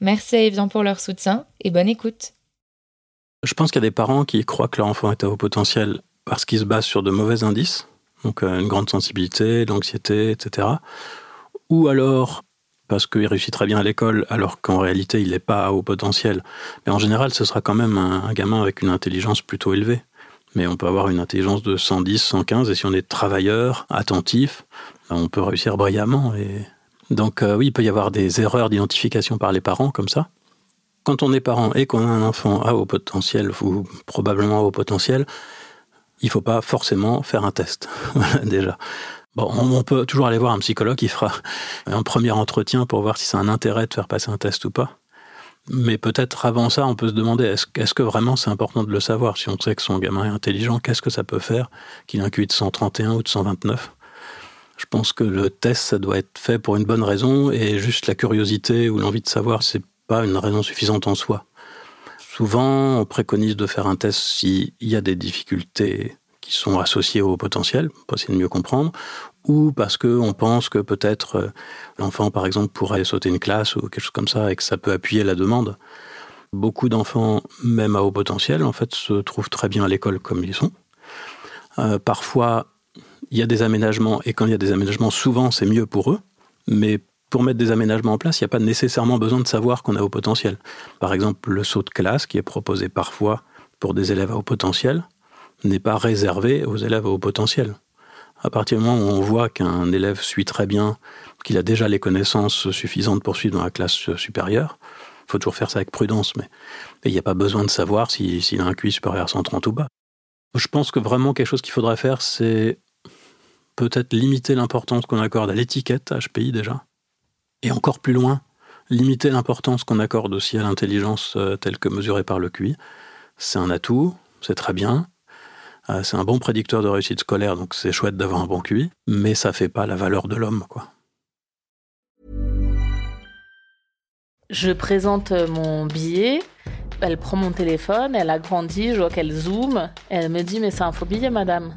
Merci à Evian pour leur soutien et bonne écoute. Je pense qu'il y a des parents qui croient que leur enfant est à haut potentiel parce qu'ils se basent sur de mauvais indices, donc euh, une grande sensibilité, l'anxiété, etc. Ou alors parce qu'il réussit très bien à l'école alors qu'en réalité il n'est pas à haut potentiel. Mais en général, ce sera quand même un, gamin avec une intelligence plutôt élevée. Mais on peut avoir une intelligence de 110, 115, et si on est travailleur, attentif, ben, on peut réussir brillamment et donc euh, oui, il peut y avoir des erreurs d'identification par les parents comme ça. Quand on est parent et qu'on a un enfant à haut potentiel ou probablement à haut potentiel, il ne faut pas forcément faire un test. déjà. Bon, on peut toujours aller voir un psychologue qui fera un premier entretien pour voir si c'est un intérêt de faire passer un test ou pas. Mais peut-être avant ça, on peut se demander est-ce que vraiment c'est important de le savoir? Si on sait que son gamin est intelligent, qu'est-ce que ça peut faire qu'il ait de 131 ou de 129 je pense que le test, ça doit être fait pour une bonne raison et juste la curiosité ou l'envie de savoir, c'est pas une raison suffisante en soi. Souvent, on préconise de faire un test s'il y a des difficultés qui sont associées au potentiel, pour essayer de mieux comprendre, ou parce qu'on pense que peut-être euh, l'enfant, par exemple, pourrait sauter une classe ou quelque chose comme ça et que ça peut appuyer la demande. Beaucoup d'enfants, même à haut potentiel, en fait, se trouvent très bien à l'école comme ils sont. Euh, parfois, il y a des aménagements, et quand il y a des aménagements, souvent c'est mieux pour eux, mais pour mettre des aménagements en place, il n'y a pas nécessairement besoin de savoir qu'on a haut potentiel. Par exemple, le saut de classe, qui est proposé parfois pour des élèves à haut potentiel, n'est pas réservé aux élèves à haut potentiel. À partir du moment où on voit qu'un élève suit très bien, qu'il a déjà les connaissances suffisantes pour suivre dans la classe supérieure, il faut toujours faire ça avec prudence, mais il n'y a pas besoin de savoir s'il a un QI supérieur à 130 ou bas. Je pense que vraiment quelque chose qu'il faudrait faire, c'est peut-être limiter l'importance qu'on accorde à l'étiquette HPI déjà, et encore plus loin, limiter l'importance qu'on accorde aussi à l'intelligence euh, telle que mesurée par le QI. C'est un atout, c'est très bien, euh, c'est un bon prédicteur de réussite scolaire, donc c'est chouette d'avoir un bon QI, mais ça fait pas la valeur de l'homme, quoi. Je présente mon billet, elle prend mon téléphone, elle a grandi, je vois qu'elle zoome, elle me dit mais c'est un faux billet madame.